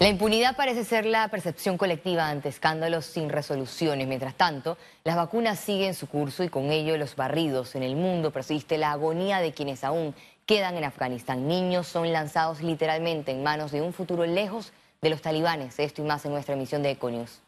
La impunidad parece ser la percepción colectiva ante escándalos sin resoluciones. Mientras tanto, las vacunas siguen su curso y con ello los barridos. En el mundo persiste la agonía de quienes aún quedan en Afganistán. Niños son lanzados literalmente en manos de un futuro lejos de los talibanes. Esto y más en nuestra emisión de Econius.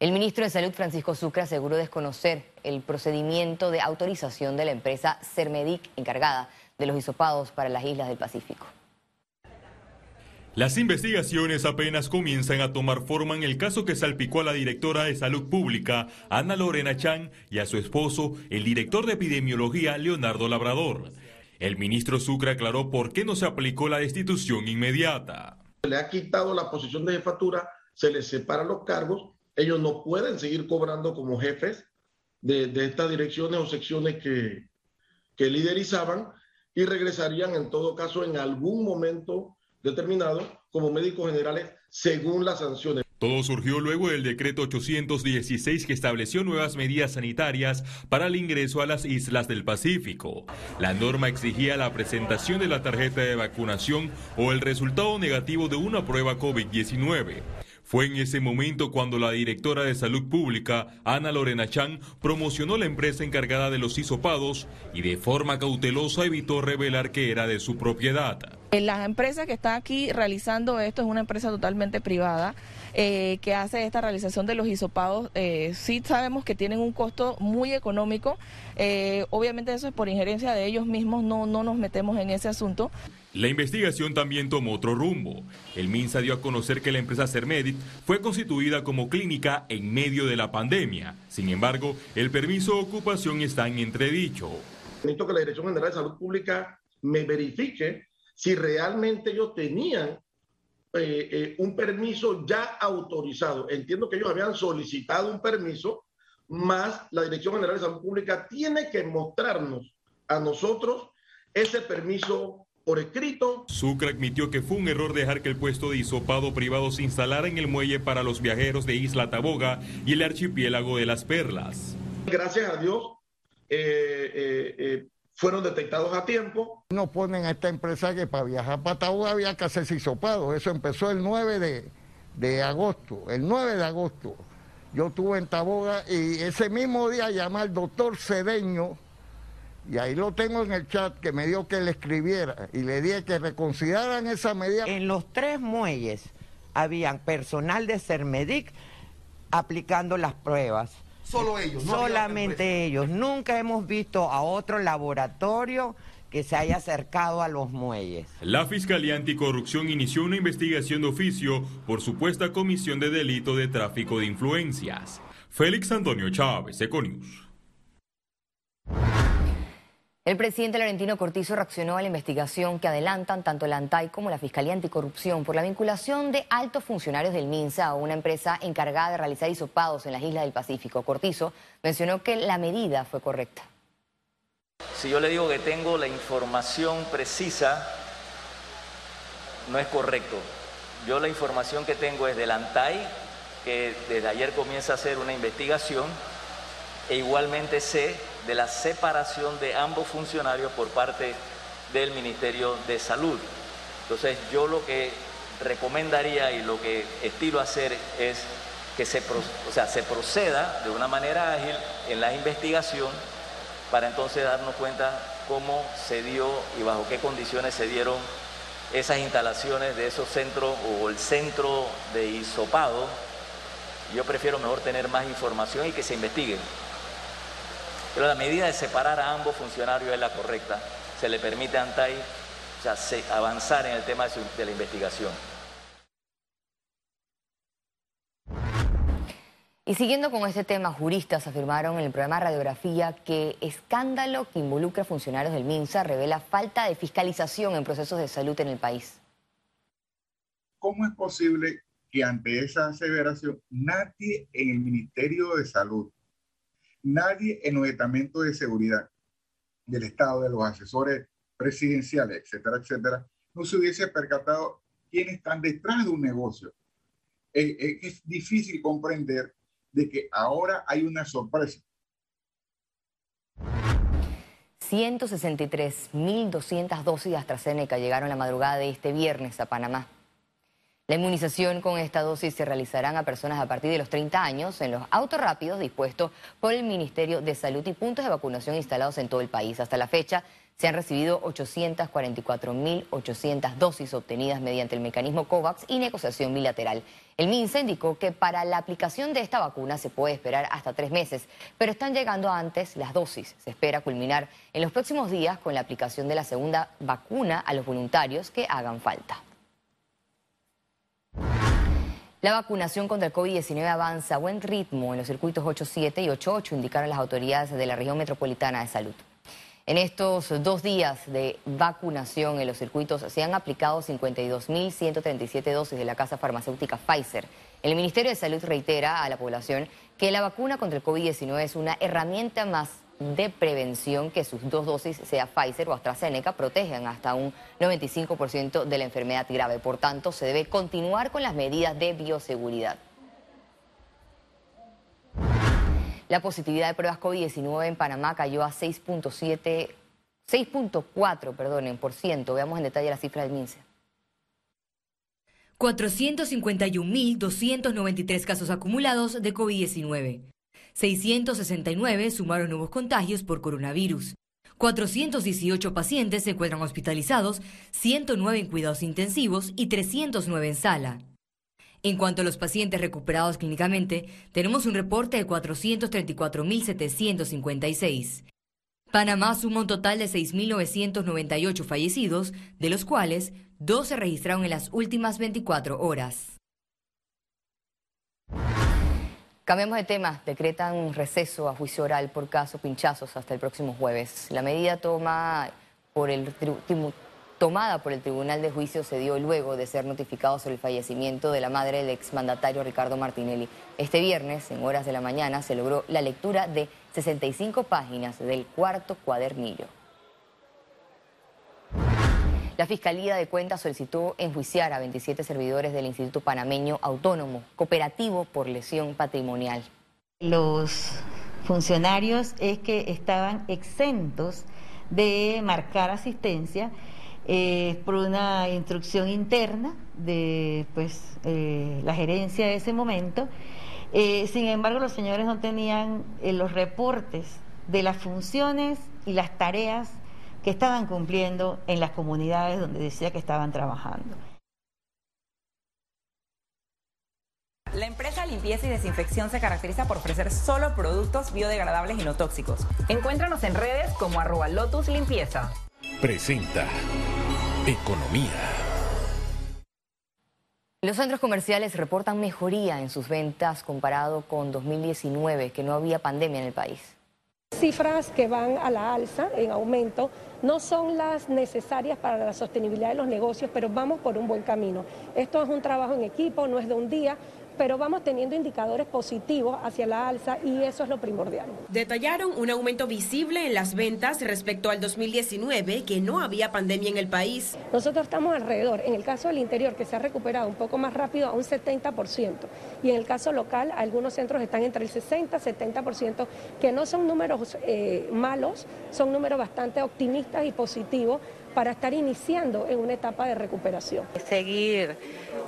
El ministro de Salud, Francisco Sucre, aseguró desconocer el procedimiento de autorización de la empresa Cermedic encargada de los hisopados para las islas del Pacífico. Las investigaciones apenas comienzan a tomar forma en el caso que salpicó a la directora de Salud Pública, Ana Lorena Chan, y a su esposo, el director de epidemiología, Leonardo Labrador. El ministro Sucre aclaró por qué no se aplicó la destitución inmediata. Se le ha quitado la posición de jefatura, se les separan los cargos, ellos no pueden seguir cobrando como jefes de, estas direcciones o secciones que, que liderizaban y regresarían en todo caso en algún momento determinado como médicos generales según las sanciones. Todo surgió luego del decreto 816 que estableció nuevas medidas sanitarias para el ingreso a las islas del Pacífico. La norma exigía la presentación de la tarjeta de vacunación o el resultado negativo de una prueba COVID-19. Fue en ese momento cuando la directora de Salud Pública, Ana Lorena Chan, promocionó la empresa encargada de los hisopados y de forma cautelosa evitó revelar que era de su propiedad. Eh, la empresa que está aquí realizando esto es una empresa totalmente privada. Eh, que hace esta realización de los hisopados, eh, sí sabemos que tienen un costo muy económico. obviamente eso es por injerencia de ellos mismos, no, no nos metemos en ese asunto. La investigación también tomó otro rumbo. El MINSA dio a conocer que la empresa Cermedic fue constituida como clínica en medio de la pandemia. Sin embargo, el permiso de ocupación está en entredicho. Necesito que la Dirección General de Salud Pública me verifique si realmente ellos tenían eh, eh, un permiso ya autorizado. Entiendo que ellos habían solicitado un permiso, más la Dirección General de Salud Pública tiene que mostrarnos a nosotros ese permiso por escrito. Sucre admitió que fue un error dejar que el puesto de hisopado privado se instalara en el muelle para los viajeros de Isla Taboga y el archipiélago de las Perlas. Gracias a Dios eh, eh, eh, fueron detectados a tiempo. No ponen a esta empresa que para viajar para Taboga había que hacerse hisopado. Eso empezó el 9 de, de agosto. El 9 de agosto yo estuve en Taboga y ese mismo día llamé al doctor Cedeño y ahí lo tengo en el chat que me dio que le escribiera y le dije que reconsideraran esa medida. En los tres muelles habían personal de Cermedic aplicando las pruebas. Solo ellos. No Solamente ellos. Nunca hemos visto a otro laboratorio que se haya acercado a los muelles. La Fiscalía Anticorrupción inició una investigación de oficio por supuesta comisión de delito de tráfico de influencias. Félix Antonio Chávez, Econius. El presidente Laurentino Cortizo reaccionó a la investigación que adelantan tanto la ANTAI como la Fiscalía Anticorrupción por la vinculación de altos funcionarios del MINSA a una empresa encargada de realizar hisopados en las islas del Pacífico. Cortizo mencionó que la medida fue correcta. Si yo le digo que tengo la información precisa, no es correcto. Yo la información que tengo es del ANTAI, que desde ayer comienza a hacer una investigación, e igualmente sé de la separación de ambos funcionarios por parte del Ministerio de Salud. Entonces yo lo que recomendaría y lo que estilo hacer es que se, o sea, se proceda de una manera ágil en la investigación para entonces darnos cuenta cómo se dio y bajo qué condiciones se dieron esas instalaciones de esos centros o el centro de hisopado. Yo prefiero mejor tener más información y que se investigue. Pero la medida de separar a ambos funcionarios es la correcta. Se le permite a ANTAI avanzar en el tema de la investigación. Y siguiendo con este tema, juristas afirmaron en el programa Radiografía que escándalo que involucra a funcionarios del MINSA revela falta de fiscalización en procesos de salud en el país. ¿Cómo es posible que ante esa aseveración nadie en el Ministerio de Salud nadie en los estamentos de seguridad del Estado, de los asesores presidenciales, etcétera, etcétera, no se hubiese percatado quiénes están detrás de un negocio. Es difícil comprender de que ahora hay una sorpresa. 163.200 dosis de AstraZeneca llegaron la madrugada de este viernes a Panamá. La inmunización con esta dosis se realizarán a personas a partir de los 30 años en los autos rápidos dispuestos por el Ministerio de Salud y puntos de vacunación instalados en todo el país. Hasta la fecha se han recibido 844.800 dosis obtenidas mediante el mecanismo COVAX y negociación bilateral. El MINSA indicó que para la aplicación de esta vacuna se puede esperar hasta tres meses, pero están llegando antes las dosis. Se espera culminar en los próximos días con la aplicación de la segunda vacuna a los voluntarios que hagan falta. La vacunación contra el COVID-19 avanza a buen ritmo en los circuitos 8.7 y 8.8, indicaron las autoridades de la región metropolitana de salud. En estos dos días de vacunación en los circuitos se han aplicado 52.137 dosis de la casa farmacéutica Pfizer. El Ministerio de Salud reitera a la población que la vacuna contra el COVID-19 es una herramienta más de prevención que sus dos dosis, sea Pfizer o AstraZeneca, protegen hasta un 95% de la enfermedad grave. Por tanto, se debe continuar con las medidas de bioseguridad. La positividad de pruebas COVID-19 en Panamá cayó a 6.7, 6.4, perdonen, por ciento. Veamos en detalle la cifra del MINSE. 451.293 casos acumulados de COVID-19. 669 sumaron nuevos contagios por coronavirus. 418 pacientes se encuentran hospitalizados, 109 en cuidados intensivos y 309 en sala. En cuanto a los pacientes recuperados clínicamente, tenemos un reporte de 434.756. Panamá suma un total de 6.998 fallecidos, de los cuales dos se registraron en las últimas 24 horas. Cambiamos de tema. Decretan un receso a juicio oral por caso pinchazos hasta el próximo jueves. La medida por el tomada por el Tribunal de Juicio se dio luego de ser notificado sobre el fallecimiento de la madre del exmandatario Ricardo Martinelli. Este viernes, en horas de la mañana, se logró la lectura de 65 páginas del cuarto cuadernillo. La Fiscalía de Cuentas solicitó enjuiciar a 27 servidores del Instituto Panameño Autónomo, cooperativo por lesión patrimonial. Los funcionarios es que estaban exentos de marcar asistencia eh, por una instrucción interna de pues, eh, la gerencia de ese momento. Eh, sin embargo, los señores no tenían los reportes de las funciones y las tareas que estaban cumpliendo en las comunidades donde decía que estaban trabajando. La empresa Limpieza y Desinfección se caracteriza por ofrecer solo productos biodegradables y no tóxicos. Encuéntranos en redes como arroba Lotus Limpieza. Presenta Economía. Los centros comerciales reportan mejoría en sus ventas comparado con 2019, que no había pandemia en el país. Cifras que van a la alza, en aumento, no son las necesarias para la sostenibilidad de los negocios, pero vamos por un buen camino. Esto es un trabajo en equipo, no es de un día, pero vamos teniendo indicadores positivos hacia la alza y eso es lo primordial. Detallaron un aumento visible en las ventas respecto al 2019, que no había pandemia en el país. Nosotros estamos alrededor, en el caso del interior, que se ha recuperado un poco más rápido, a un 70%, y en el caso local, algunos centros están entre el 60 y 70%, que no son números eh, malos, son números bastante optimistas y positivos para estar iniciando en una etapa de recuperación. Seguir,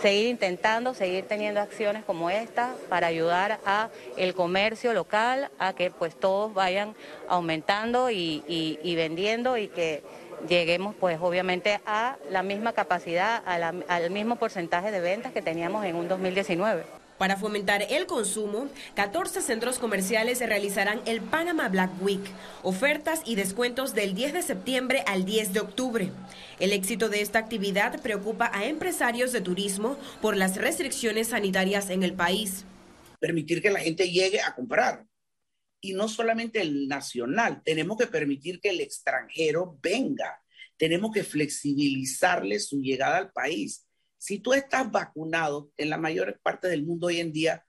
seguir intentando, seguir teniendo acciones como esta para ayudar a el comercio local a que pues todos vayan aumentando y, y vendiendo y que lleguemos pues obviamente a la misma capacidad, al mismo porcentaje de ventas que teníamos en un 2019. Para fomentar el consumo, 14 centros comerciales realizarán el Panama Black Week, ofertas y descuentos del 10 de septiembre al 10 de octubre. El éxito de esta actividad preocupa a empresarios de turismo por las restricciones sanitarias en el país. Permitir que la gente llegue a comprar. Y no solamente el nacional, tenemos que permitir que el extranjero venga. Tenemos que flexibilizarle su llegada al país si tú estás vacunado, en la mayor parte del mundo hoy en día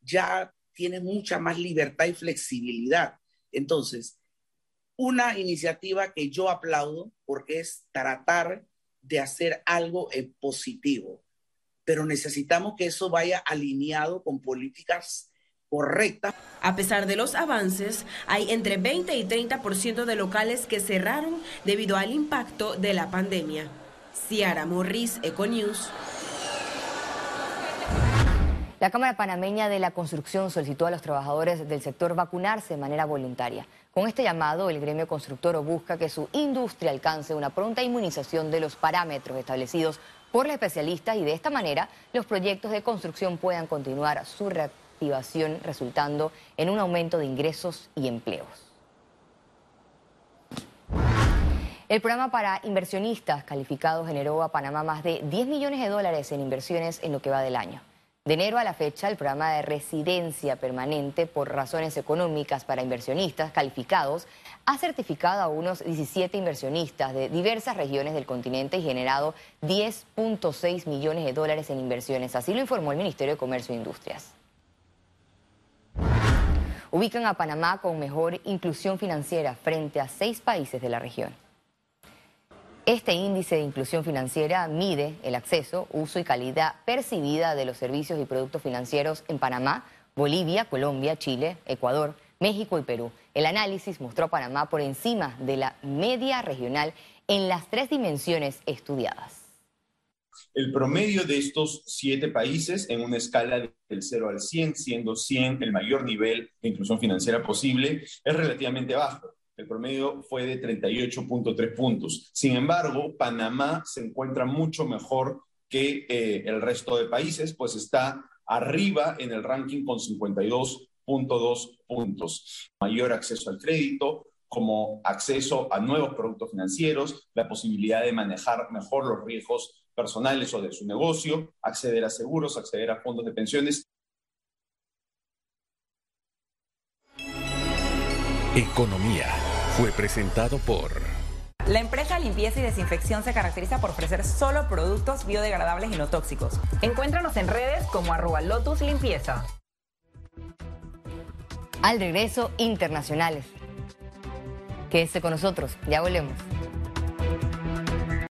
ya tienes mucha más libertad y flexibilidad. Entonces, una iniciativa que yo aplaudo porque es tratar de hacer algo positivo, pero necesitamos que eso vaya alineado con políticas correctas. A pesar de los avances, hay entre 20 y 30% de locales que cerraron debido al impacto de la pandemia. Ciara Morris, Econews. La Cámara Panameña de la Construcción solicitó a los trabajadores del sector vacunarse de manera voluntaria. Con este llamado, el gremio constructor busca que su industria alcance una pronta inmunización de los parámetros establecidos por los especialistas y de esta manera los proyectos de construcción puedan continuar su reactivación resultando en un aumento de ingresos y empleos. El programa para inversionistas calificados generó a Panamá más de 10 millones de dólares en inversiones en lo que va del año. De enero a la fecha, el programa de residencia permanente por razones económicas para inversionistas calificados ha certificado a unos 17 inversionistas de diversas regiones del continente y generado 10.6 millones de dólares en inversiones. Así lo informó el Ministerio de Comercio e Industrias. Ubican a Panamá con mejor inclusión financiera frente a seis países de la región. Este índice de inclusión financiera mide el acceso, uso y calidad percibida de los servicios y productos financieros en Panamá, Bolivia, Colombia, Chile, Ecuador, México y Perú. El análisis mostró a Panamá por encima de la media regional en las tres dimensiones estudiadas. El promedio de estos siete países en una escala del 0 al 100, siendo 100 el mayor nivel de inclusión financiera posible, es relativamente bajo el promedio fue de 38.3 puntos. Sin embargo, Panamá se encuentra mucho mejor que eh, el resto de países, pues está arriba en el ranking con 52.2 puntos. Mayor acceso al crédito, como acceso a nuevos productos financieros, la posibilidad de manejar mejor los riesgos personales o de su negocio, acceder a seguros, acceder a fondos de pensiones. Economía fue presentado por... La empresa Limpieza y Desinfección se caracteriza por ofrecer solo productos biodegradables y no tóxicos. Encuéntranos en redes como arroba Lotus Limpieza. Al regreso, internacionales. Quédese con nosotros, ya volvemos.